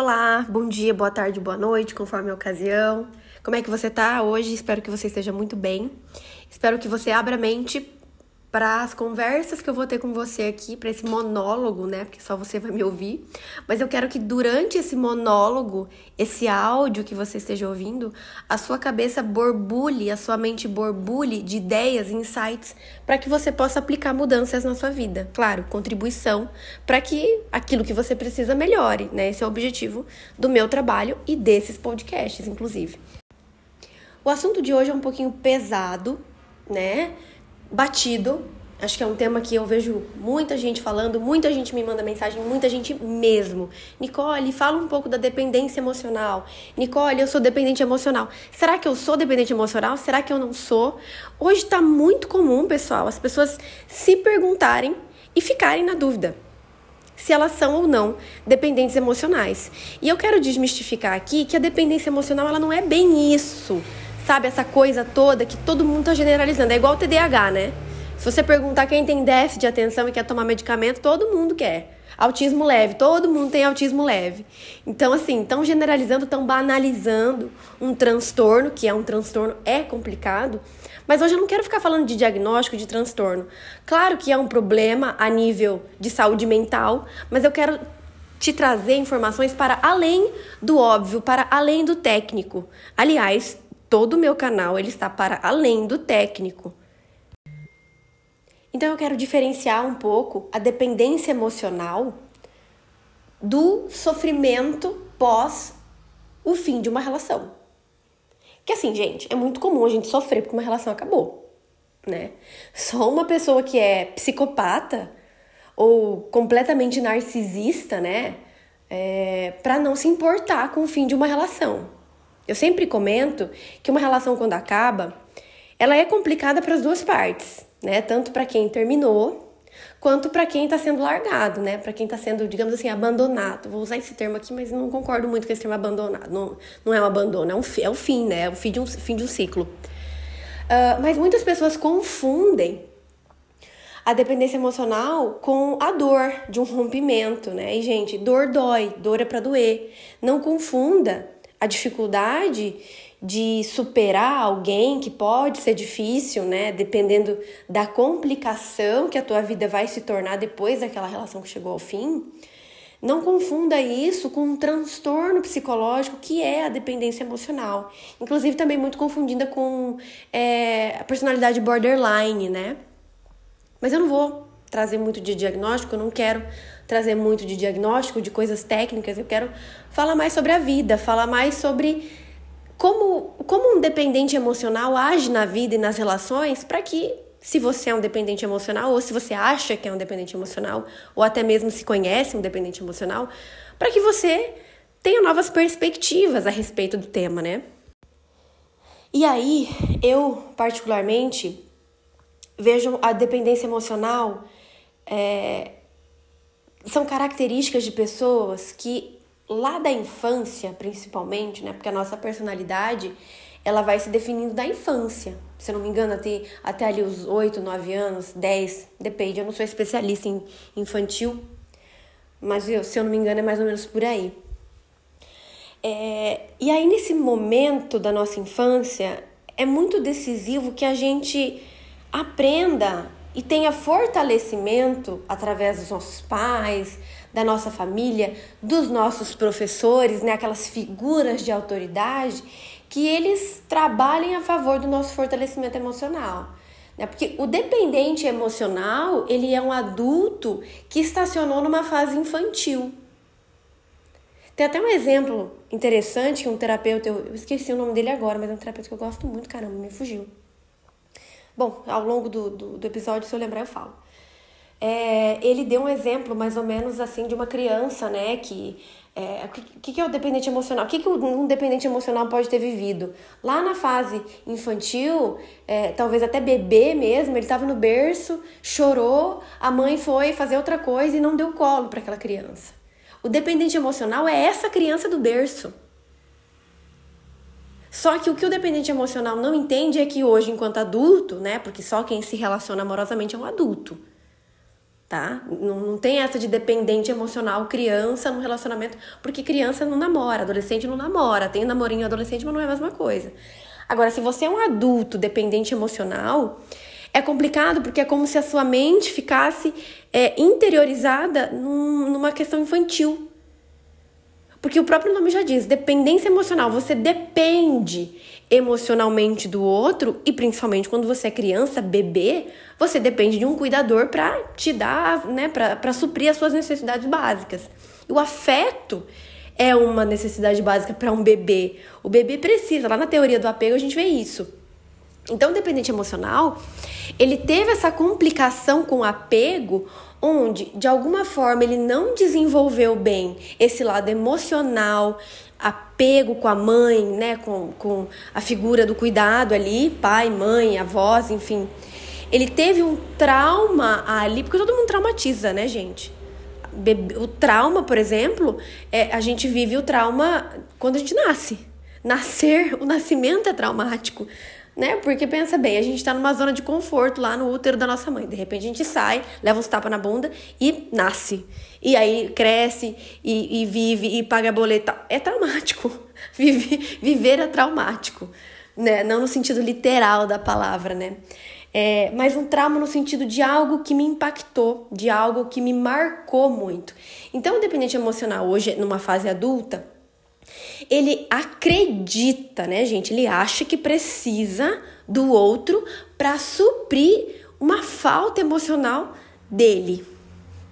Olá, bom dia, boa tarde, boa noite, conforme a ocasião. Como é que você tá hoje? Espero que você esteja muito bem. Espero que você abra a mente para as conversas que eu vou ter com você aqui, para esse monólogo, né? Porque só você vai me ouvir. Mas eu quero que durante esse monólogo, esse áudio que você esteja ouvindo, a sua cabeça borbulhe, a sua mente borbulhe de ideias, insights, para que você possa aplicar mudanças na sua vida. Claro, contribuição para que aquilo que você precisa melhore, né? Esse é o objetivo do meu trabalho e desses podcasts, inclusive. O assunto de hoje é um pouquinho pesado, né? Batido. Acho que é um tema que eu vejo muita gente falando, muita gente me manda mensagem, muita gente mesmo. Nicole, fala um pouco da dependência emocional. Nicole, eu sou dependente emocional. Será que eu sou dependente emocional? Será que eu não sou? Hoje está muito comum, pessoal, as pessoas se perguntarem e ficarem na dúvida se elas são ou não dependentes emocionais. E eu quero desmistificar aqui que a dependência emocional ela não é bem isso sabe, essa coisa toda que todo mundo tá generalizando. É igual o TDAH, né? Se você perguntar quem tem déficit de atenção e quer tomar medicamento, todo mundo quer. Autismo leve, todo mundo tem autismo leve. Então, assim, estão generalizando, estão banalizando um transtorno, que é um transtorno, é complicado. Mas hoje eu não quero ficar falando de diagnóstico de transtorno. Claro que é um problema a nível de saúde mental, mas eu quero te trazer informações para além do óbvio, para além do técnico. Aliás, todo o meu canal ele está para além do técnico. Então eu quero diferenciar um pouco a dependência emocional do sofrimento pós o fim de uma relação. Que assim, gente, é muito comum a gente sofrer porque uma relação acabou, né? Só uma pessoa que é psicopata ou completamente narcisista, né? É, para não se importar com o fim de uma relação. Eu sempre comento que uma relação quando acaba, ela é complicada para as duas partes, né? Tanto para quem terminou, quanto para quem está sendo largado, né? Para quem está sendo, digamos assim, abandonado. Vou usar esse termo aqui, mas não concordo muito com esse termo abandonado. Não, não é um abandono, é, um, é o fim, né? É o fim de um, fim de um ciclo. Uh, mas muitas pessoas confundem a dependência emocional com a dor de um rompimento, né? E, gente, dor dói, dor é para doer. Não confunda a dificuldade de superar alguém que pode ser difícil, né? Dependendo da complicação que a tua vida vai se tornar depois daquela relação que chegou ao fim. Não confunda isso com um transtorno psicológico que é a dependência emocional. Inclusive, também muito confundida com é, a personalidade borderline, né? Mas eu não vou trazer muito de diagnóstico, eu não quero trazer muito de diagnóstico, de coisas técnicas, eu quero falar mais sobre a vida, falar mais sobre como, como um dependente emocional age na vida e nas relações para que, se você é um dependente emocional, ou se você acha que é um dependente emocional, ou até mesmo se conhece um dependente emocional, para que você tenha novas perspectivas a respeito do tema, né? E aí, eu particularmente vejo a dependência emocional é, são características de pessoas que lá da infância, principalmente, né? Porque a nossa personalidade ela vai se definindo da infância. Se eu não me engano, até, até ali os 8, 9 anos, 10, depende. Eu não sou especialista em infantil, mas eu, se eu não me engano, é mais ou menos por aí. É, e aí, nesse momento da nossa infância, é muito decisivo que a gente aprenda e tenha fortalecimento através dos nossos pais, da nossa família, dos nossos professores, né, aquelas figuras de autoridade, que eles trabalhem a favor do nosso fortalecimento emocional. Né? Porque o dependente emocional, ele é um adulto que estacionou numa fase infantil. Tem até um exemplo interessante que um terapeuta, eu esqueci o nome dele agora, mas é um terapeuta que eu gosto muito, caramba, me fugiu. Bom, ao longo do, do, do episódio, se eu lembrar, eu falo. É, ele deu um exemplo mais ou menos assim de uma criança, né? Que é, o que, que é o dependente emocional? O que, que um dependente emocional pode ter vivido? Lá na fase infantil, é, talvez até bebê mesmo, ele estava no berço, chorou, a mãe foi fazer outra coisa e não deu colo para aquela criança. O dependente emocional é essa criança do berço. Só que o que o dependente emocional não entende é que hoje, enquanto adulto, né? Porque só quem se relaciona amorosamente é um adulto. tá? Não, não tem essa de dependente emocional criança no relacionamento, porque criança não namora, adolescente não namora, tem namorinho adolescente, mas não é a mesma coisa. Agora, se você é um adulto dependente emocional, é complicado porque é como se a sua mente ficasse é, interiorizada num, numa questão infantil. Porque o próprio nome já diz, dependência emocional. Você depende emocionalmente do outro e principalmente quando você é criança, bebê, você depende de um cuidador para te dar, né, para suprir as suas necessidades básicas. E o afeto é uma necessidade básica para um bebê. O bebê precisa, lá na teoria do apego a gente vê isso. Então, o dependente emocional, ele teve essa complicação com o apego, onde de alguma forma ele não desenvolveu bem esse lado emocional, apego com a mãe, né, com, com a figura do cuidado ali, pai, mãe, avós, enfim. Ele teve um trauma ali, porque todo mundo traumatiza, né, gente? O trauma, por exemplo, é, a gente vive o trauma quando a gente nasce. Nascer, o nascimento é traumático né? Porque pensa bem, a gente tá numa zona de conforto lá no útero da nossa mãe. De repente a gente sai, leva uns tapas na bunda e nasce. E aí cresce e, e vive e paga boleto. É traumático. Vive, viver é traumático, né? Não no sentido literal da palavra, né? É, mas um trauma no sentido de algo que me impactou, de algo que me marcou muito. Então, o dependente emocional hoje, numa fase adulta, ele acredita, né, gente? Ele acha que precisa do outro para suprir uma falta emocional dele.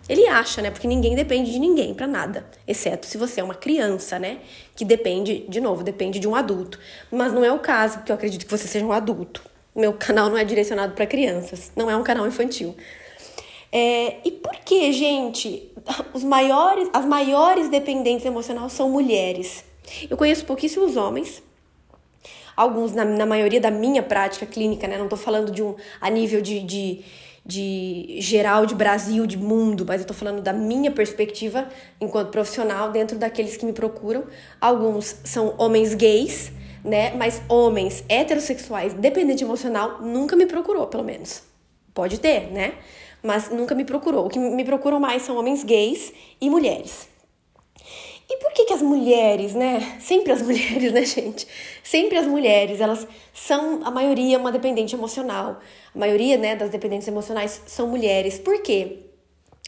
Ele acha, né? Porque ninguém depende de ninguém para nada, exceto se você é uma criança, né? Que depende, de novo, depende de um adulto. Mas não é o caso, porque eu acredito que você seja um adulto. Meu canal não é direcionado para crianças, não é um canal infantil. É, e por que, gente, os maiores, as maiores dependentes emocionais são mulheres? Eu conheço pouquíssimos homens, alguns na, na maioria da minha prática clínica, né? Não tô falando de um a nível de, de, de geral de Brasil, de mundo, mas eu tô falando da minha perspectiva enquanto profissional dentro daqueles que me procuram. Alguns são homens gays, né? Mas homens heterossexuais, dependente emocional, nunca me procurou, pelo menos. Pode ter, né? Mas nunca me procurou. O que me procuram mais são homens gays e mulheres. E por que, que as mulheres, né? Sempre as mulheres, né, gente? Sempre as mulheres, elas são, a maioria, uma dependente emocional. A maioria, né, das dependentes emocionais são mulheres. Por quê?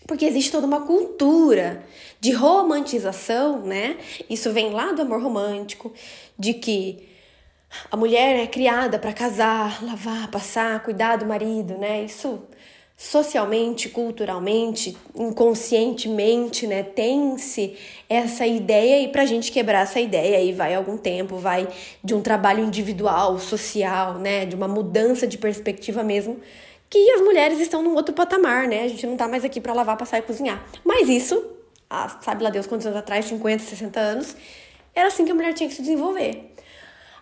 Porque existe toda uma cultura de romantização, né? Isso vem lá do amor romântico, de que a mulher é criada para casar, lavar, passar, cuidar do marido, né? Isso socialmente, culturalmente, inconscientemente, né, tem-se essa ideia e para a gente quebrar essa ideia aí vai algum tempo, vai de um trabalho individual, social, né, de uma mudança de perspectiva mesmo, que as mulheres estão num outro patamar, né, a gente não tá mais aqui para lavar, passar e cozinhar. Mas isso, ah, sabe lá Deus quantos anos atrás, 50, 60 anos, era assim que a mulher tinha que se desenvolver.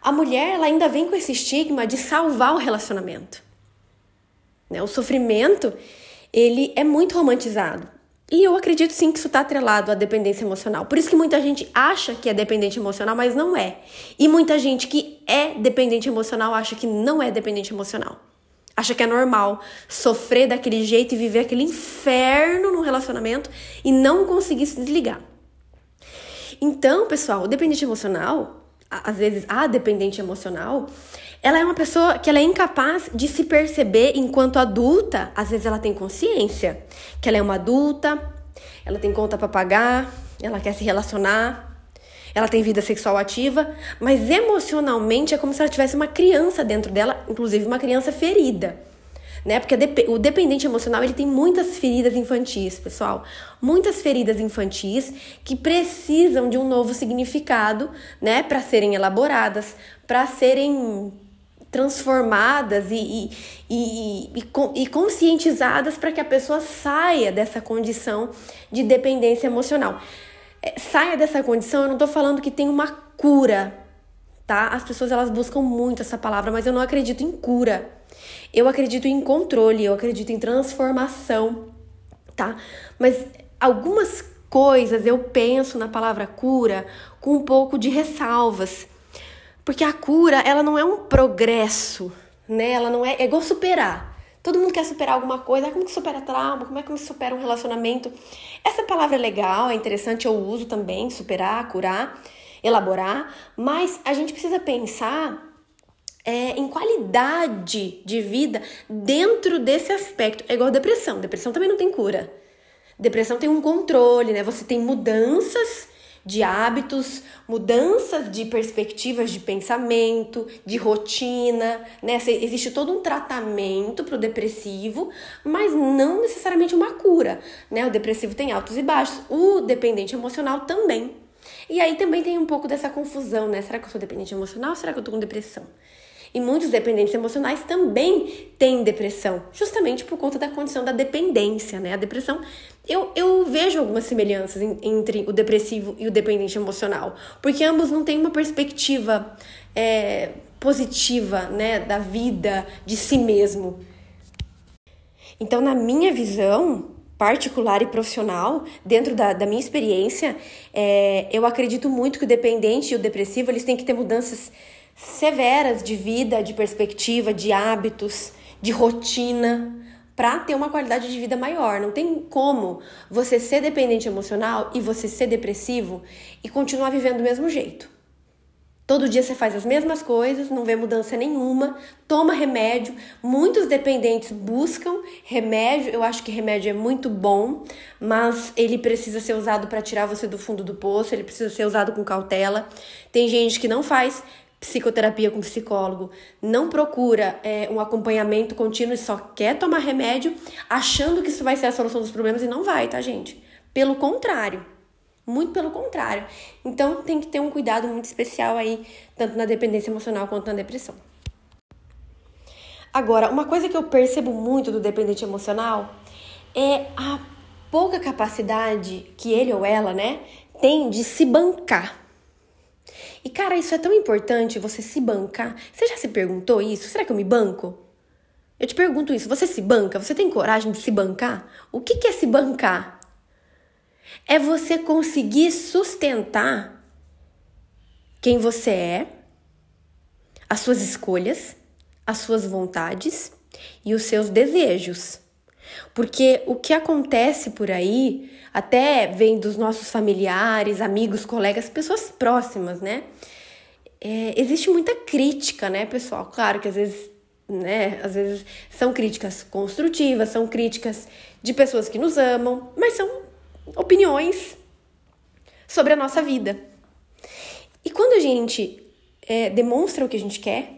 A mulher, ela ainda vem com esse estigma de salvar o relacionamento. Né? O sofrimento, ele é muito romantizado. E eu acredito sim que isso está atrelado à dependência emocional. Por isso que muita gente acha que é dependente emocional, mas não é. E muita gente que é dependente emocional acha que não é dependente emocional. Acha que é normal sofrer daquele jeito e viver aquele inferno no relacionamento e não conseguir se desligar. Então, pessoal, o dependente emocional, às vezes a dependente emocional, ela é uma pessoa que ela é incapaz de se perceber enquanto adulta. Às vezes ela tem consciência que ela é uma adulta, ela tem conta para pagar, ela quer se relacionar, ela tem vida sexual ativa, mas emocionalmente é como se ela tivesse uma criança dentro dela, inclusive uma criança ferida. Né? Porque o dependente emocional ele tem muitas feridas infantis, pessoal, muitas feridas infantis que precisam de um novo significado, né, para serem elaboradas, para serem transformadas e, e, e, e conscientizadas para que a pessoa saia dessa condição de dependência emocional. É, saia dessa condição, eu não estou falando que tem uma cura, tá? As pessoas elas buscam muito essa palavra, mas eu não acredito em cura. Eu acredito em controle, eu acredito em transformação, tá? Mas algumas coisas eu penso na palavra cura com um pouco de ressalvas. Porque a cura, ela não é um progresso, né? Ela não é, é igual superar. Todo mundo quer superar alguma coisa. Ah, como que supera trauma? Como é que supera um relacionamento? Essa palavra é legal, é interessante, eu uso também, superar, curar, elaborar, mas a gente precisa pensar é, em qualidade de vida dentro desse aspecto. É igual depressão. Depressão também não tem cura. Depressão tem um controle, né? Você tem mudanças de hábitos, mudanças de perspectivas de pensamento, de rotina, né? Existe todo um tratamento para o depressivo, mas não necessariamente uma cura, né? O depressivo tem altos e baixos, o dependente emocional também. E aí também tem um pouco dessa confusão, né? Será que eu sou dependente emocional ou será que eu tô com depressão? E muitos dependentes emocionais também têm depressão, justamente por conta da condição da dependência, né? A depressão, eu, eu vejo algumas semelhanças em, entre o depressivo e o dependente emocional, porque ambos não têm uma perspectiva é, positiva, né, da vida, de si mesmo. Então, na minha visão, particular e profissional, dentro da, da minha experiência, é, eu acredito muito que o dependente e o depressivo eles têm que ter mudanças severas de vida, de perspectiva, de hábitos, de rotina, para ter uma qualidade de vida maior. Não tem como você ser dependente emocional e você ser depressivo e continuar vivendo do mesmo jeito. Todo dia você faz as mesmas coisas, não vê mudança nenhuma, toma remédio. Muitos dependentes buscam remédio. Eu acho que remédio é muito bom, mas ele precisa ser usado para tirar você do fundo do poço, ele precisa ser usado com cautela. Tem gente que não faz psicoterapia com psicólogo, não procura é, um acompanhamento contínuo e só quer tomar remédio achando que isso vai ser a solução dos problemas e não vai, tá, gente? Pelo contrário. Muito pelo contrário. Então tem que ter um cuidado muito especial aí, tanto na dependência emocional quanto na depressão. Agora, uma coisa que eu percebo muito do dependente emocional é a pouca capacidade que ele ou ela, né, tem de se bancar. E cara, isso é tão importante você se bancar. Você já se perguntou isso? Será que eu me banco? Eu te pergunto isso. Você se banca? Você tem coragem de se bancar? O que, que é se bancar? É você conseguir sustentar quem você é, as suas escolhas, as suas vontades e os seus desejos. Porque o que acontece por aí, até vem dos nossos familiares, amigos, colegas, pessoas próximas, né? É, existe muita crítica, né, pessoal? Claro que às vezes, né, às vezes são críticas construtivas, são críticas de pessoas que nos amam, mas são opiniões sobre a nossa vida. E quando a gente é, demonstra o que a gente quer,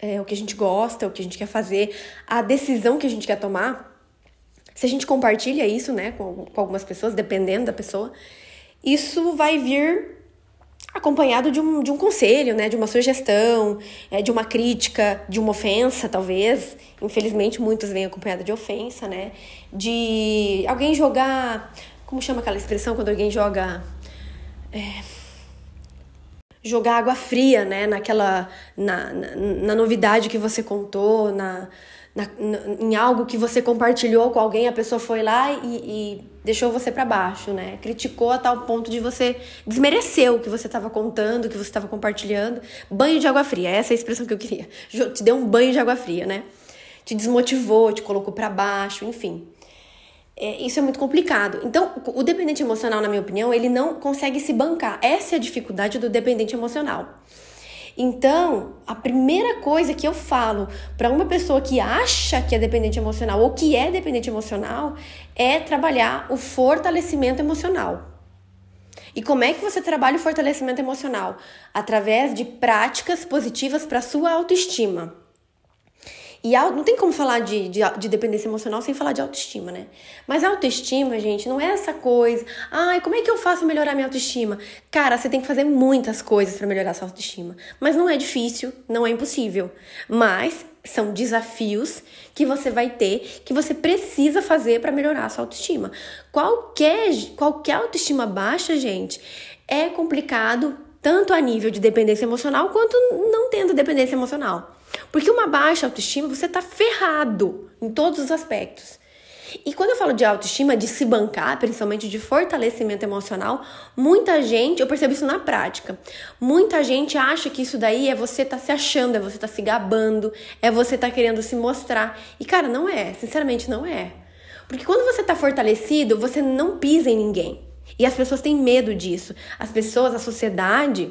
é, o que a gente gosta, o que a gente quer fazer, a decisão que a gente quer tomar, se a gente compartilha isso, né, com, com algumas pessoas, dependendo da pessoa, isso vai vir acompanhado de um, de um conselho, né, de uma sugestão, é, de uma crítica, de uma ofensa, talvez. Infelizmente, muitos vêm acompanhado de ofensa, né? De alguém jogar. Como chama aquela expressão quando alguém joga. É, jogar água fria, né? Naquela. Na, na, na novidade que você contou, na, na, em algo que você compartilhou com alguém, a pessoa foi lá e, e deixou você para baixo, né? Criticou a tal ponto de você desmerecer o que você estava contando, o que você estava compartilhando. Banho de água fria, essa é a expressão que eu queria. Te deu um banho de água fria, né? Te desmotivou, te colocou para baixo, enfim. É, isso é muito complicado. Então, o dependente emocional, na minha opinião, ele não consegue se bancar. Essa é a dificuldade do dependente emocional. Então, a primeira coisa que eu falo para uma pessoa que acha que é dependente emocional ou que é dependente emocional é trabalhar o fortalecimento emocional. E como é que você trabalha o fortalecimento emocional? Através de práticas positivas para sua autoestima. E não tem como falar de, de, de, dependência emocional sem falar de autoestima, né? Mas a autoestima, gente, não é essa coisa. Ai, como é que eu faço melhorar minha autoestima? Cara, você tem que fazer muitas coisas para melhorar sua autoestima. Mas não é difícil, não é impossível. Mas são desafios que você vai ter, que você precisa fazer para melhorar a sua autoestima. Qualquer, qualquer autoestima baixa, gente, é complicado tanto a nível de dependência emocional quanto não tendo dependência emocional. Porque uma baixa autoestima, você tá ferrado em todos os aspectos. E quando eu falo de autoestima, de se bancar, principalmente de fortalecimento emocional, muita gente, eu percebo isso na prática. Muita gente acha que isso daí é você tá se achando, é você tá se gabando, é você tá querendo se mostrar. E cara, não é, sinceramente não é. Porque quando você tá fortalecido, você não pisa em ninguém. E as pessoas têm medo disso. As pessoas, a sociedade,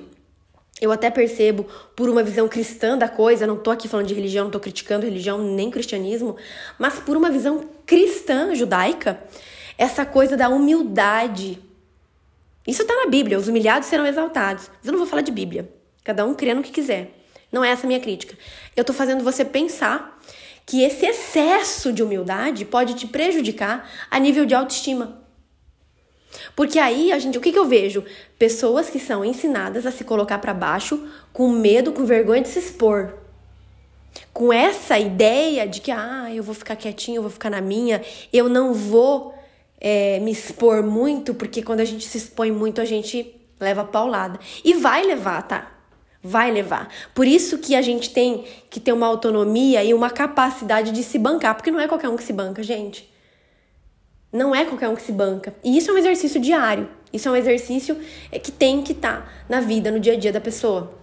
eu até percebo por uma visão cristã da coisa, não tô aqui falando de religião, não tô criticando religião nem cristianismo, mas por uma visão cristã judaica, essa coisa da humildade. Isso tá na Bíblia, os humilhados serão exaltados. Mas eu não vou falar de Bíblia. Cada um crê no que quiser. Não é essa a minha crítica. Eu tô fazendo você pensar que esse excesso de humildade pode te prejudicar a nível de autoestima. Porque aí a gente, o que, que eu vejo? Pessoas que são ensinadas a se colocar para baixo com medo, com vergonha de se expor. Com essa ideia de que, ah, eu vou ficar quietinho, eu vou ficar na minha, eu não vou é, me expor muito, porque quando a gente se expõe muito, a gente leva paulada. E vai levar, tá? Vai levar. Por isso que a gente tem que ter uma autonomia e uma capacidade de se bancar, porque não é qualquer um que se banca, gente. Não é qualquer um que se banca. E isso é um exercício diário. Isso é um exercício é, que tem que estar tá na vida, no dia a dia da pessoa.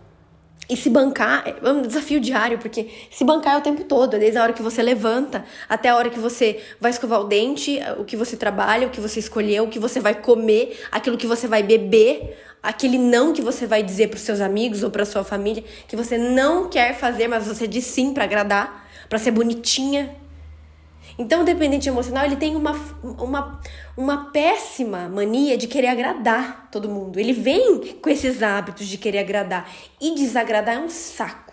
E se bancar é um desafio diário, porque se bancar é o tempo todo, desde a hora que você levanta até a hora que você vai escovar o dente, o que você trabalha, o que você escolheu, o que você vai comer, aquilo que você vai beber, aquele não que você vai dizer para os seus amigos ou para sua família, que você não quer fazer, mas você diz sim para agradar, para ser bonitinha, então, o dependente emocional, ele tem uma, uma, uma péssima mania de querer agradar todo mundo. Ele vem com esses hábitos de querer agradar. E desagradar é um saco.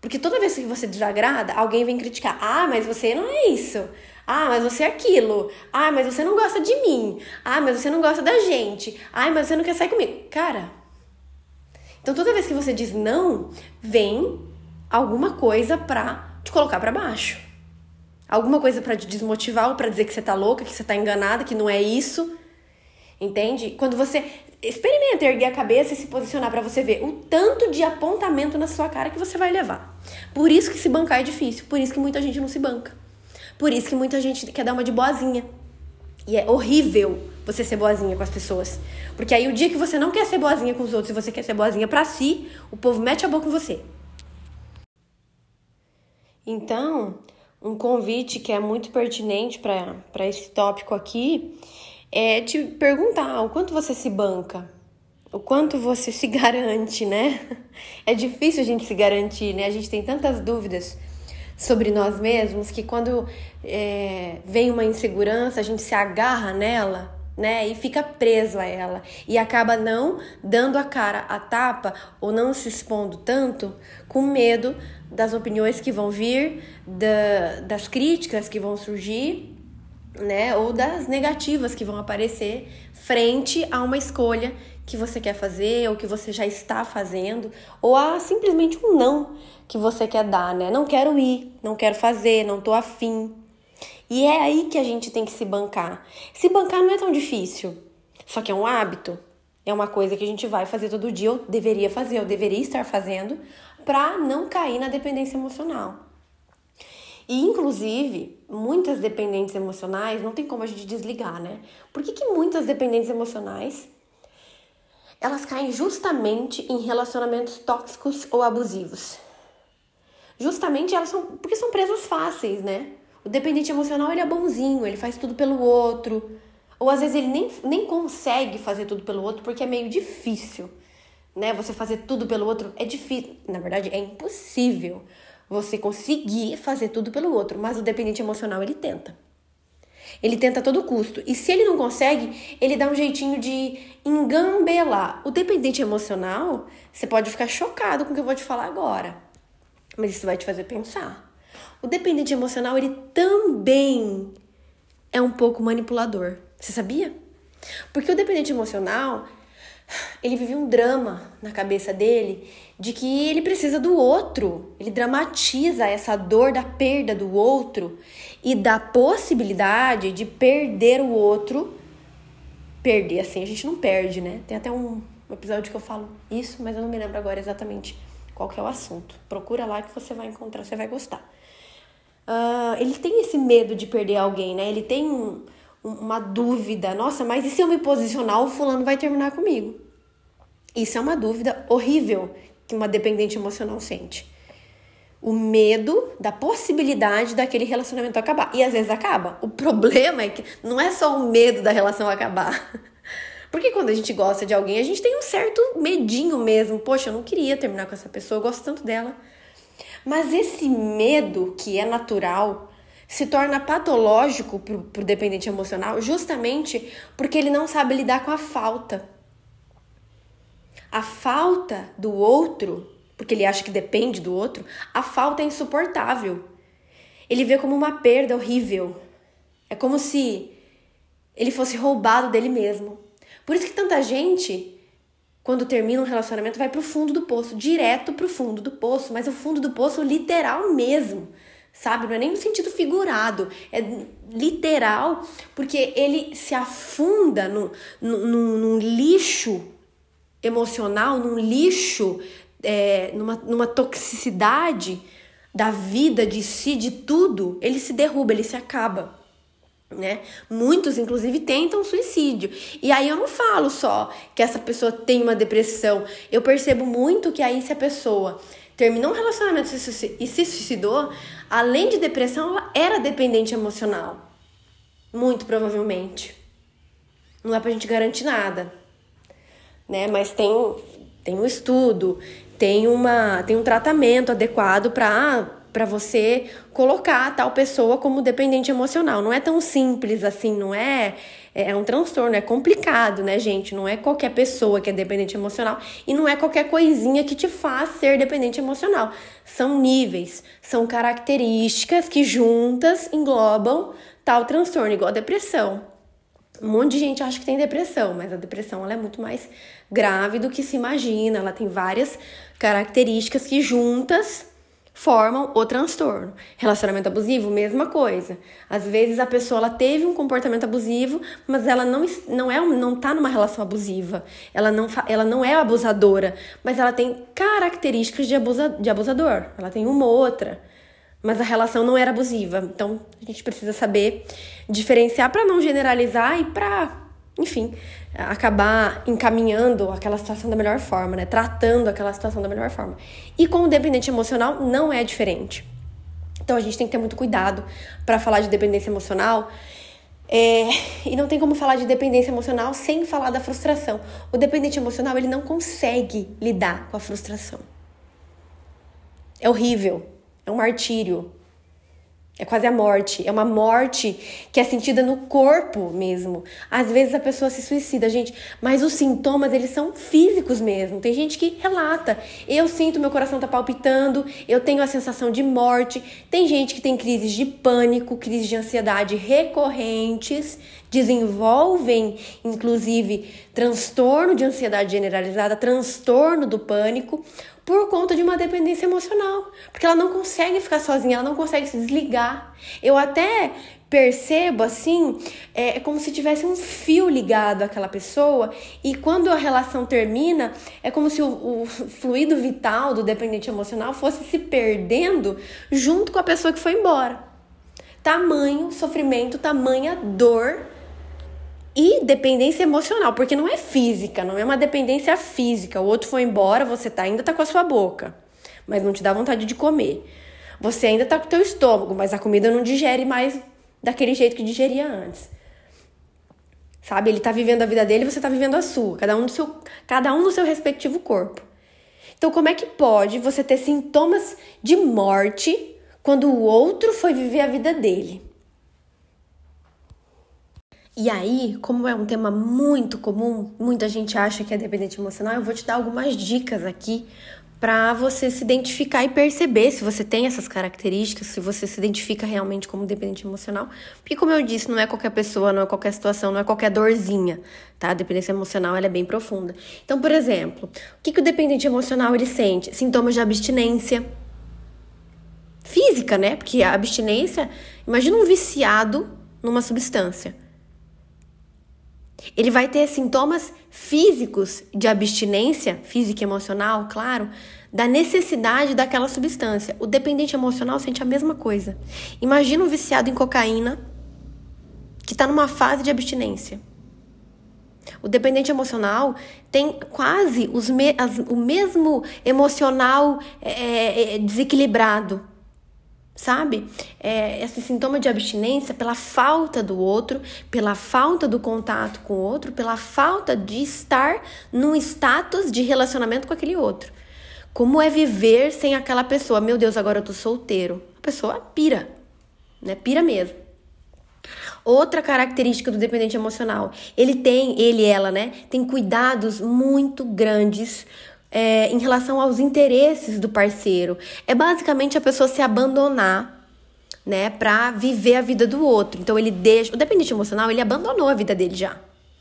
Porque toda vez que você desagrada, alguém vem criticar. Ah, mas você não é isso. Ah, mas você é aquilo. Ah, mas você não gosta de mim. Ah, mas você não gosta da gente. Ah, mas você não quer sair comigo. Cara, então toda vez que você diz não, vem alguma coisa pra te colocar para baixo. Alguma coisa para te desmotivar ou para dizer que você tá louca, que você tá enganada, que não é isso. Entende? Quando você experimenta erguer a cabeça e se posicionar para você ver o tanto de apontamento na sua cara que você vai levar. Por isso que se bancar é difícil, por isso que muita gente não se banca. Por isso que muita gente quer dar uma de boazinha. E é horrível você ser boazinha com as pessoas. Porque aí o dia que você não quer ser boazinha com os outros e você quer ser boazinha para si, o povo mete a boca em você. Então, um convite que é muito pertinente para esse tópico aqui é te perguntar o quanto você se banca, o quanto você se garante, né? É difícil a gente se garantir, né? A gente tem tantas dúvidas sobre nós mesmos que quando é, vem uma insegurança, a gente se agarra nela, né? E fica preso a ela e acaba não dando a cara a tapa ou não se expondo tanto com medo das opiniões que vão vir, da, das críticas que vão surgir, né? Ou das negativas que vão aparecer frente a uma escolha que você quer fazer ou que você já está fazendo, ou a simplesmente um não que você quer dar, né? Não quero ir, não quero fazer, não tô afim. E é aí que a gente tem que se bancar. Se bancar não é tão difícil, só que é um hábito. É uma coisa que a gente vai fazer todo dia, eu deveria fazer, eu deveria estar fazendo, para não cair na dependência emocional. E, inclusive, muitas dependentes emocionais não tem como a gente desligar, né? Por que, que muitas dependentes emocionais elas caem justamente em relacionamentos tóxicos ou abusivos? Justamente elas são porque são presas fáceis, né? O dependente emocional ele é bonzinho, ele faz tudo pelo outro, ou às vezes ele nem, nem consegue fazer tudo pelo outro porque é meio difícil né? Você fazer tudo pelo outro é difícil, na verdade é impossível você conseguir fazer tudo pelo outro, mas o dependente emocional ele tenta. Ele tenta a todo custo. E se ele não consegue, ele dá um jeitinho de engambelar. O dependente emocional, você pode ficar chocado com o que eu vou te falar agora. Mas isso vai te fazer pensar. O dependente emocional, ele também é um pouco manipulador. Você sabia? Porque o dependente emocional, ele vive um drama na cabeça dele de que ele precisa do outro. Ele dramatiza essa dor da perda do outro e da possibilidade de perder o outro. Perder assim, a gente não perde, né? Tem até um episódio que eu falo isso, mas eu não me lembro agora exatamente qual que é o assunto. Procura lá que você vai encontrar, você vai gostar. uh, ele tem esse medo de perder alguém, né? Ele tem uma dúvida, nossa, mas e se eu me posicionar, o fulano vai terminar comigo? Isso é uma dúvida horrível que uma dependente emocional sente. O medo da possibilidade daquele relacionamento acabar. E às vezes acaba. O problema é que não é só o medo da relação acabar. Porque quando a gente gosta de alguém, a gente tem um certo medinho mesmo. Poxa, eu não queria terminar com essa pessoa, eu gosto tanto dela. Mas esse medo, que é natural, se torna patológico para o dependente emocional justamente porque ele não sabe lidar com a falta. A falta do outro, porque ele acha que depende do outro, a falta é insuportável. Ele vê como uma perda horrível. É como se ele fosse roubado dele mesmo. Por isso que tanta gente, quando termina um relacionamento, vai pro fundo do poço, direto pro fundo do poço, mas o fundo do poço literal mesmo sabe? Não é nem no sentido figurado, é literal, porque ele se afunda no, no, no, num lixo emocional, num lixo, é, numa, numa toxicidade da vida, de si, de tudo, ele se derruba, ele se acaba. Né? Muitos, inclusive, tentam suicídio. E aí eu não falo só que essa pessoa tem uma depressão. Eu percebo muito que aí, se a pessoa terminou um relacionamento e se suicidou, além de depressão, ela era dependente emocional. Muito provavelmente. Não dá pra gente garantir nada. Né? Mas tem, tem um estudo, tem, uma, tem um tratamento adequado para para você colocar tal pessoa como dependente emocional. Não é tão simples assim, não é é um transtorno, é complicado, né, gente? Não é qualquer pessoa que é dependente emocional e não é qualquer coisinha que te faz ser dependente emocional. São níveis, são características que juntas englobam tal transtorno, igual a depressão. Um monte de gente acha que tem depressão, mas a depressão ela é muito mais grave do que se imagina. Ela tem várias características que juntas formam o transtorno. Relacionamento abusivo, mesma coisa. Às vezes a pessoa ela teve um comportamento abusivo, mas ela não, não é não tá numa relação abusiva. Ela não, ela não é abusadora, mas ela tem características de, abusa, de abusador. Ela tem uma ou outra. Mas a relação não era abusiva. Então a gente precisa saber diferenciar para não generalizar e para enfim, acabar encaminhando aquela situação da melhor forma, né? Tratando aquela situação da melhor forma. E com o dependente emocional não é diferente. Então a gente tem que ter muito cuidado para falar de dependência emocional. É, e não tem como falar de dependência emocional sem falar da frustração. O dependente emocional ele não consegue lidar com a frustração. É horrível, é um martírio. É quase a morte. É uma morte que é sentida no corpo mesmo. Às vezes a pessoa se suicida, gente, mas os sintomas, eles são físicos mesmo. Tem gente que relata. Eu sinto meu coração tá palpitando, eu tenho a sensação de morte. Tem gente que tem crises de pânico, crises de ansiedade recorrentes, desenvolvem inclusive transtorno de ansiedade generalizada, transtorno do pânico por conta de uma dependência emocional, porque ela não consegue ficar sozinha, ela não consegue se desligar. Eu até percebo assim, é, é como se tivesse um fio ligado àquela pessoa e quando a relação termina, é como se o, o fluido vital do dependente emocional fosse se perdendo junto com a pessoa que foi embora. Tamanho sofrimento, tamanha dor e dependência emocional, porque não é física, não é uma dependência física. O outro foi embora, você tá, ainda tá com a sua boca, mas não te dá vontade de comer. Você ainda tá com o teu estômago, mas a comida não digere mais daquele jeito que digeria antes. Sabe? Ele tá vivendo a vida dele você tá vivendo a sua, cada um no seu, cada um no seu respectivo corpo. Então, como é que pode você ter sintomas de morte quando o outro foi viver a vida dele? E aí, como é um tema muito comum, muita gente acha que é dependente emocional, eu vou te dar algumas dicas aqui para você se identificar e perceber se você tem essas características, se você se identifica realmente como dependente emocional. Porque, como eu disse, não é qualquer pessoa, não é qualquer situação, não é qualquer dorzinha, tá? A dependência emocional ela é bem profunda. Então, por exemplo, o que, que o dependente emocional ele sente? Sintomas de abstinência física, né? Porque a abstinência, imagina um viciado numa substância ele vai ter sintomas físicos de abstinência, física e emocional, claro, da necessidade daquela substância. O dependente emocional sente a mesma coisa. Imagina um viciado em cocaína que está numa fase de abstinência. O dependente emocional tem quase me as, o mesmo emocional é, é, é, desequilibrado, sabe? É, esse sintoma de abstinência pela falta do outro, pela falta do contato com o outro, pela falta de estar num status de relacionamento com aquele outro. Como é viver sem aquela pessoa? Meu Deus, agora eu tô solteiro. A pessoa pira, né? Pira mesmo. Outra característica do dependente emocional, ele tem, ele ela, né, tem cuidados muito grandes é, em relação aos interesses do parceiro. É basicamente a pessoa se abandonar, né, para viver a vida do outro. Então ele deixa, o dependente emocional, ele abandonou a vida dele já,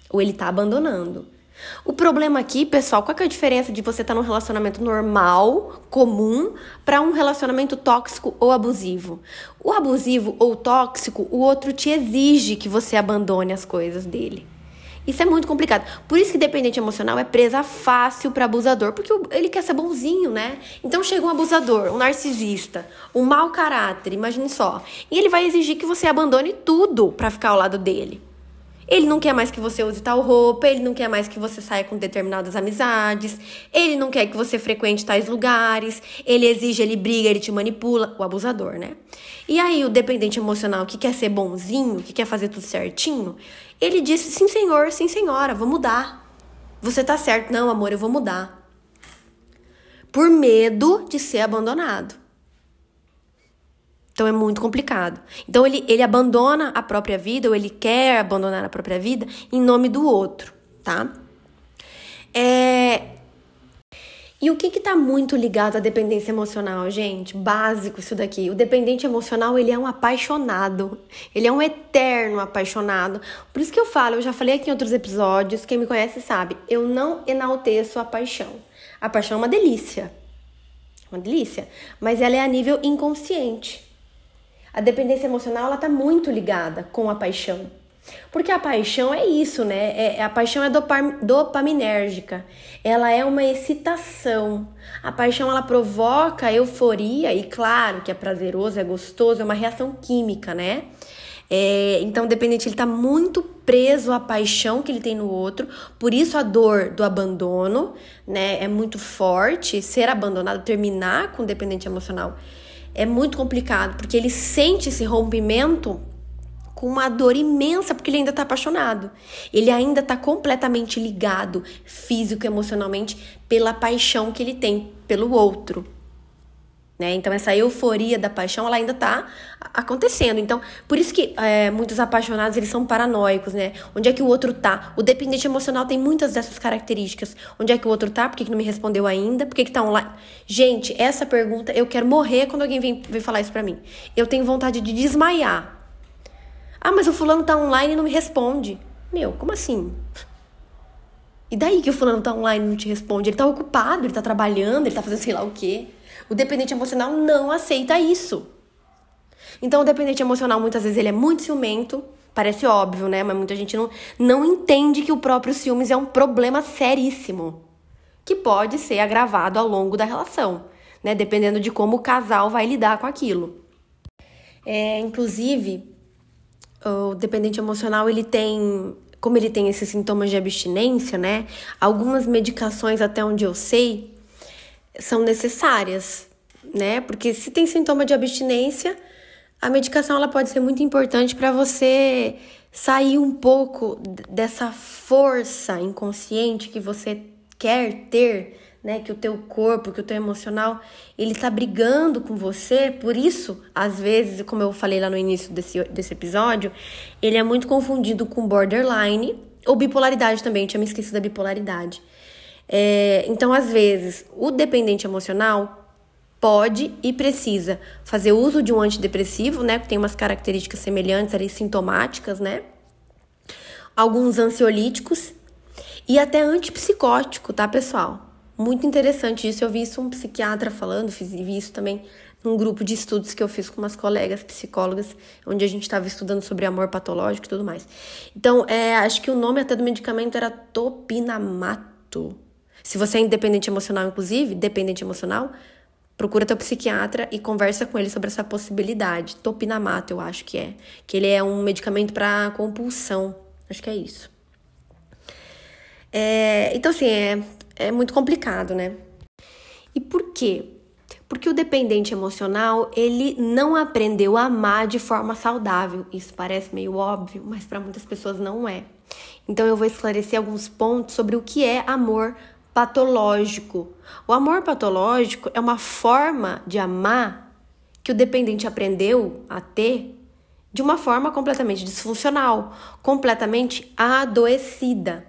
ou ele tá abandonando. O problema aqui, pessoal, qual é a diferença de você estar tá num relacionamento normal, comum, para um relacionamento tóxico ou abusivo? O abusivo ou tóxico, o outro te exige que você abandone as coisas dele. Isso é muito complicado. Por isso que dependente emocional é presa fácil para abusador, porque ele quer ser bonzinho, né? Então chega um abusador, um narcisista, um mau caráter, imagine só. E ele vai exigir que você abandone tudo para ficar ao lado dele. Ele não quer mais que você use tal roupa, ele não quer mais que você saia com determinadas amizades, ele não quer que você frequente tais lugares, ele exige, ele briga, ele te manipula, o abusador, né? E aí o dependente emocional que quer ser bonzinho, que quer fazer tudo certinho, ele disse: "Sim, senhor, sim, senhora, vou mudar. Você tá certo, não, amor, eu vou mudar." Por medo de ser abandonado. Então é muito complicado. Então ele, ele abandona a própria vida, ou ele quer abandonar a própria vida em nome do outro, tá? É... E o que que tá muito ligado à dependência emocional, gente? Básico isso daqui. O dependente emocional, ele é um apaixonado. Ele é um eterno apaixonado. Por isso que eu falo, eu já falei aqui em outros episódios, quem me conhece sabe, eu não enalteço a paixão. A paixão é uma delícia. Uma delícia. Mas ela é a nível inconsciente. A dependência emocional ela está muito ligada com a paixão. Porque a paixão é isso, né? É, a paixão é dopaminérgica. Ela é uma excitação. A paixão ela provoca euforia e claro que é prazeroso, é gostoso, é uma reação química, né? É, então, o dependente ele está muito preso à paixão que ele tem no outro, por isso a dor do abandono, né, é muito forte. Ser abandonado, terminar com o dependente emocional é muito complicado, porque ele sente esse rompimento com uma dor imensa, porque ele ainda está apaixonado. Ele ainda está completamente ligado, físico e emocionalmente, pela paixão que ele tem pelo outro. Né? Então, essa euforia da paixão, ela ainda está acontecendo. Então, por isso que é, muitos apaixonados, eles são paranoicos, né? Onde é que o outro tá? O dependente emocional tem muitas dessas características. Onde é que o outro tá? Por que, que não me respondeu ainda? Por que, que tá online? Gente, essa pergunta, eu quero morrer quando alguém vem, vem falar isso pra mim. Eu tenho vontade de desmaiar. Ah, mas o fulano tá online e não me responde. Meu, como assim? E daí que o fulano tá online e não te responde? Ele tá ocupado, ele tá trabalhando, ele tá fazendo sei lá o quê. O dependente emocional não aceita isso. Então, o dependente emocional, muitas vezes, ele é muito ciumento. Parece óbvio, né? Mas muita gente não, não entende que o próprio ciúmes é um problema seríssimo. Que pode ser agravado ao longo da relação, né? Dependendo de como o casal vai lidar com aquilo. É, inclusive, o dependente emocional, ele tem... Como ele tem esses sintomas de abstinência, né? Algumas medicações, até onde eu sei, são necessárias, né? Porque se tem sintoma de abstinência, a medicação ela pode ser muito importante para você sair um pouco dessa força inconsciente que você quer ter, né? Que o teu corpo, que o teu emocional, ele tá brigando com você. Por isso, às vezes, como eu falei lá no início desse, desse episódio, ele é muito confundido com borderline ou bipolaridade também. Tinha me esquecido da bipolaridade. É, então, às vezes, o dependente emocional pode e precisa fazer uso de um antidepressivo, né? Que tem umas características semelhantes ali, sintomáticas, né? Alguns ansiolíticos e até antipsicótico, tá, pessoal? Muito interessante isso. Eu vi isso um psiquiatra falando, fiz, vi isso também num grupo de estudos que eu fiz com umas colegas psicólogas, onde a gente estava estudando sobre amor patológico e tudo mais. Então, é, acho que o nome até do medicamento era topinamato Se você é independente emocional, inclusive, dependente emocional, procura teu psiquiatra e conversa com ele sobre essa possibilidade. Topinamato, eu acho que é. Que ele é um medicamento para compulsão. Acho que é isso. É, então, assim, é, é muito complicado, né? E por quê? Porque o dependente emocional, ele não aprendeu a amar de forma saudável. Isso parece meio óbvio, mas para muitas pessoas não é. Então eu vou esclarecer alguns pontos sobre o que é amor patológico. O amor patológico é uma forma de amar que o dependente aprendeu a ter de uma forma completamente disfuncional, completamente adoecida.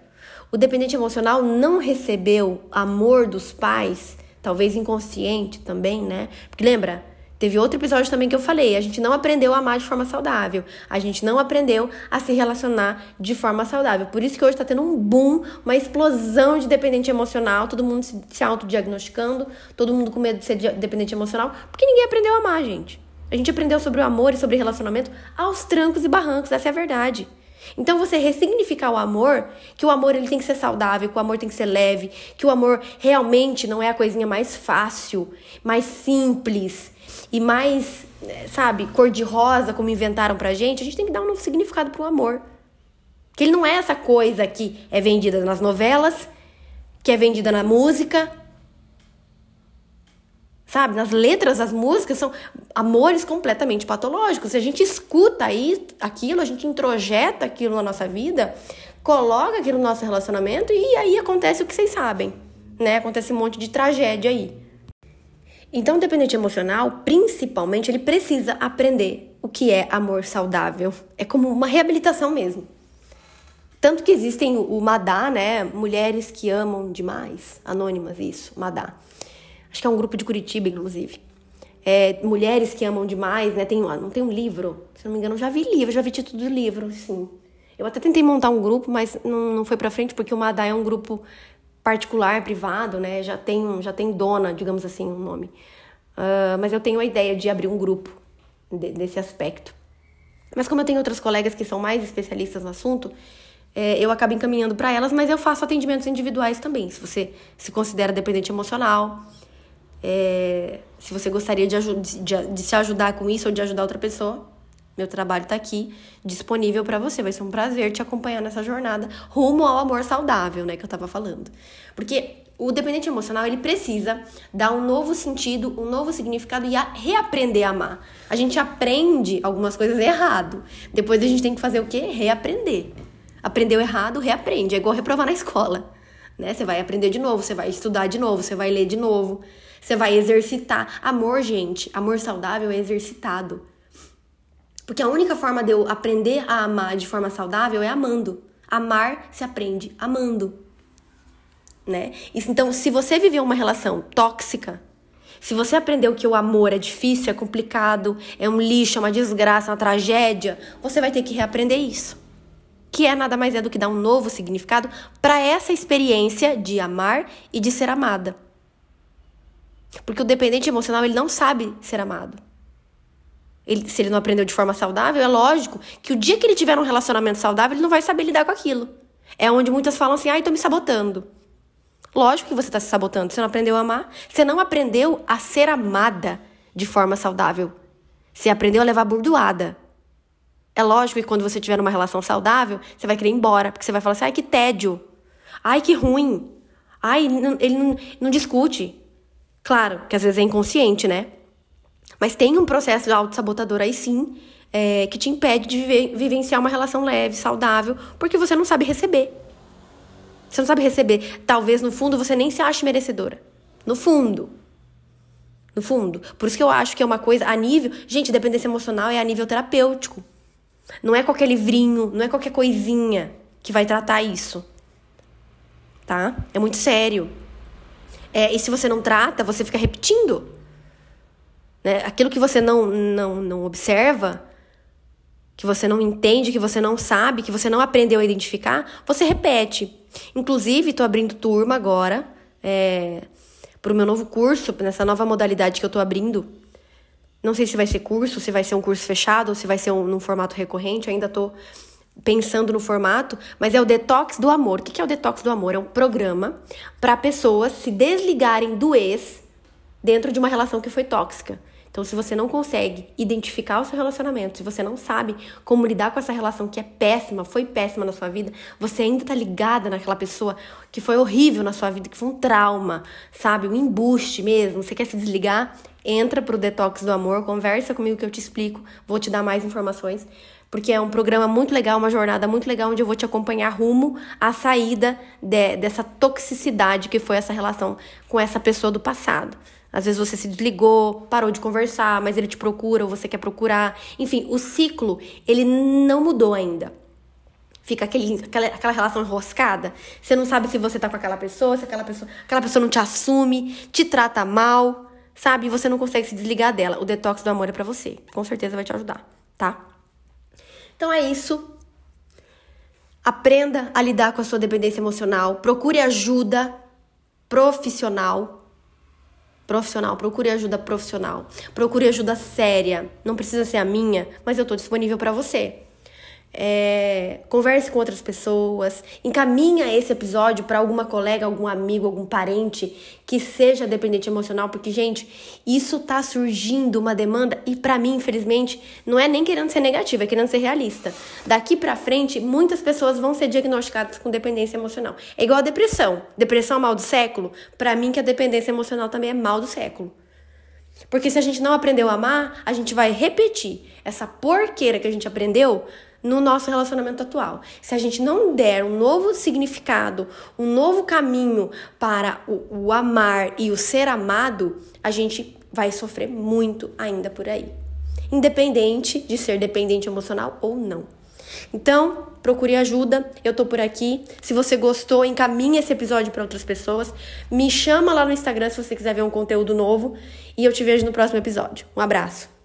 O dependente emocional não recebeu amor dos pais talvez inconsciente também, né? Porque lembra, teve outro episódio também que eu falei, a gente não aprendeu a amar de forma saudável, a gente não aprendeu a se relacionar de forma saudável. Por isso que hoje tá tendo um boom, uma explosão de dependente emocional, todo mundo se, se autodiagnosticando, todo mundo com medo de ser dependente emocional, porque ninguém aprendeu a amar, gente. A gente aprendeu sobre o amor e sobre relacionamento aos trancos e barrancos, essa é a verdade. Então você ressignificar o amor, que o amor ele tem que ser saudável, que o amor tem que ser leve, que o amor realmente não é a coisinha mais fácil, mais simples e mais, sabe, cor-de-rosa como inventaram pra gente, a gente tem que dar um novo significado pro amor. Que ele não é essa coisa que é vendida nas novelas, que é vendida na música, Sabe, nas letras das músicas são amores completamente patológicos. Se a gente escuta aí aquilo, a gente introjeta aquilo na nossa vida, coloca aquilo no nosso relacionamento e aí acontece o que vocês sabem, né? Acontece um monte de tragédia aí. Então, o dependente emocional, principalmente, ele precisa aprender o que é amor saudável. É como uma reabilitação mesmo. Tanto que existem o Madá, né? Mulheres que amam demais, anônimas, isso, Madá Acho que é um grupo de Curitiba, inclusive. É, mulheres que amam demais, né? Tem, não tem um livro, se não me engano, já vi livro, já vi título do livro, sim. Eu até tentei montar um grupo, mas não, não foi pra frente, porque o Madá é um grupo particular, privado, né? Já tem, já tem dona, digamos assim, um nome. Uh, mas eu tenho a ideia de abrir um grupo de, desse aspecto. Mas como eu tenho outras colegas que são mais especialistas no assunto, é, eu acabo encaminhando para elas, mas eu faço atendimentos individuais também. Se você se considera dependente emocional, é, se você gostaria de, de, de, se ajudar com isso ou de ajudar outra pessoa, meu trabalho está aqui disponível para você. Vai ser um prazer te acompanhar nessa jornada rumo ao amor saudável, né, que eu estava falando. Porque o dependente emocional, ele precisa dar um novo sentido, um novo significado e a reaprender a amar. A gente aprende algumas coisas errado. Depois a gente tem que fazer o quê? Reaprender. Aprendeu errado, reaprende. É igual reprovar na escola. Né? Você vai aprender de novo, você vai estudar de novo, você vai ler de novo. Você vai exercitar. Amor, gente, amor saudável é exercitado. Porque a única forma de eu aprender a amar de forma saudável é amando. Amar se aprende amando. Né? Então, se você viveu uma relação tóxica, se você aprendeu que o amor é difícil, é complicado, é um lixo, é uma desgraça, é uma tragédia, você vai ter que reaprender isso. Que é nada mais é do que dar um novo significado para essa experiência de amar e de ser amada. Porque o dependente emocional, ele não sabe ser amado. Ele, se ele não aprendeu de forma saudável, é lógico que o dia que ele tiver um relacionamento saudável, ele não vai saber lidar com aquilo. É onde muitas falam assim, ai, tô me sabotando. Lógico que você está se sabotando. Você não aprendeu a amar. Você não aprendeu a ser amada de forma saudável. Você aprendeu a levar burdoada. É lógico que quando você tiver uma relação saudável, você vai querer ir embora. Porque você vai falar assim, ai, que tédio. Ai, que ruim. Ai, ele não, não discute. Claro, que às vezes é inconsciente, né? Mas tem um processo autossabotador aí sim, é, que te impede de viver, vivenciar uma relação leve, saudável, porque você não sabe receber. Você não sabe receber. Talvez no fundo você nem se ache merecedora. No fundo. No fundo. Por isso que eu acho que é uma coisa a nível. Gente, dependência emocional é a nível terapêutico. Não é qualquer livrinho, não é qualquer coisinha que vai tratar isso. Tá? É muito sério. É, e se você não trata, você fica repetindo. Né? Aquilo que você não, não, não observa, que você não entende, que você não sabe, que você não aprendeu a identificar, você repete. Inclusive, estou abrindo turma agora é, para o meu novo curso, nessa nova modalidade que eu estou abrindo. Não sei se vai ser curso, se vai ser um curso fechado ou se vai ser um, num formato recorrente, ainda estou pensando no formato, mas é o Detox do Amor. O que é o Detox do Amor? É um programa para pessoas se desligarem do ex dentro de uma relação que foi tóxica. Então, se você não consegue identificar o seu relacionamento, se você não sabe como lidar com essa relação que é péssima, foi péssima na sua vida, você ainda tá ligada naquela pessoa que foi horrível na sua vida, que foi um trauma, sabe? Um embuste mesmo, você quer se desligar, entra pro Detox do Amor, conversa comigo que eu te explico, vou te dar mais informações porque é um programa muito legal, uma jornada muito legal, onde eu vou te acompanhar rumo à saída de, dessa toxicidade que foi essa relação com essa pessoa do passado. Às vezes você se desligou, parou de conversar, mas ele te procura ou você quer procurar. Enfim, o ciclo, ele não mudou ainda. Fica aquele, aquela, aquela relação enroscada. Você não sabe se você tá com aquela pessoa, se aquela pessoa, aquela pessoa não te assume, te trata mal, sabe? Você não consegue se desligar dela. O detox do amor é para você. Com certeza vai te ajudar, tá? Então é isso. Aprenda a lidar com a sua dependência emocional. Procure ajuda profissional. Profissional, procure ajuda profissional. Procure ajuda séria. Não precisa ser a minha, mas eu estou disponível para você é, converse com outras pessoas, encaminha esse episódio para alguma colega, algum amigo, algum parente que seja dependente emocional, porque gente, isso tá surgindo uma demanda e para mim, infelizmente, não é nem querendo ser negativa, é querendo ser realista. Daqui para frente, muitas pessoas vão ser diagnosticadas com dependência emocional. É igual a depressão. Depressão é mal do século? Para mim que a dependência emocional também é mal do século. Porque se a gente não aprendeu a amar, a gente vai repetir essa porqueira que a gente aprendeu no nosso relacionamento atual. Se a gente não der um novo significado, um novo caminho para o, o amar e o ser amado, a gente vai sofrer muito ainda por aí. Independente de ser dependente emocional ou não. Então, procure ajuda, eu tô por aqui. Se você gostou, encaminhe esse episódio para outras pessoas. Me chama lá no Instagram se você quiser ver um conteúdo novo e eu te vejo no próximo episódio. Um abraço.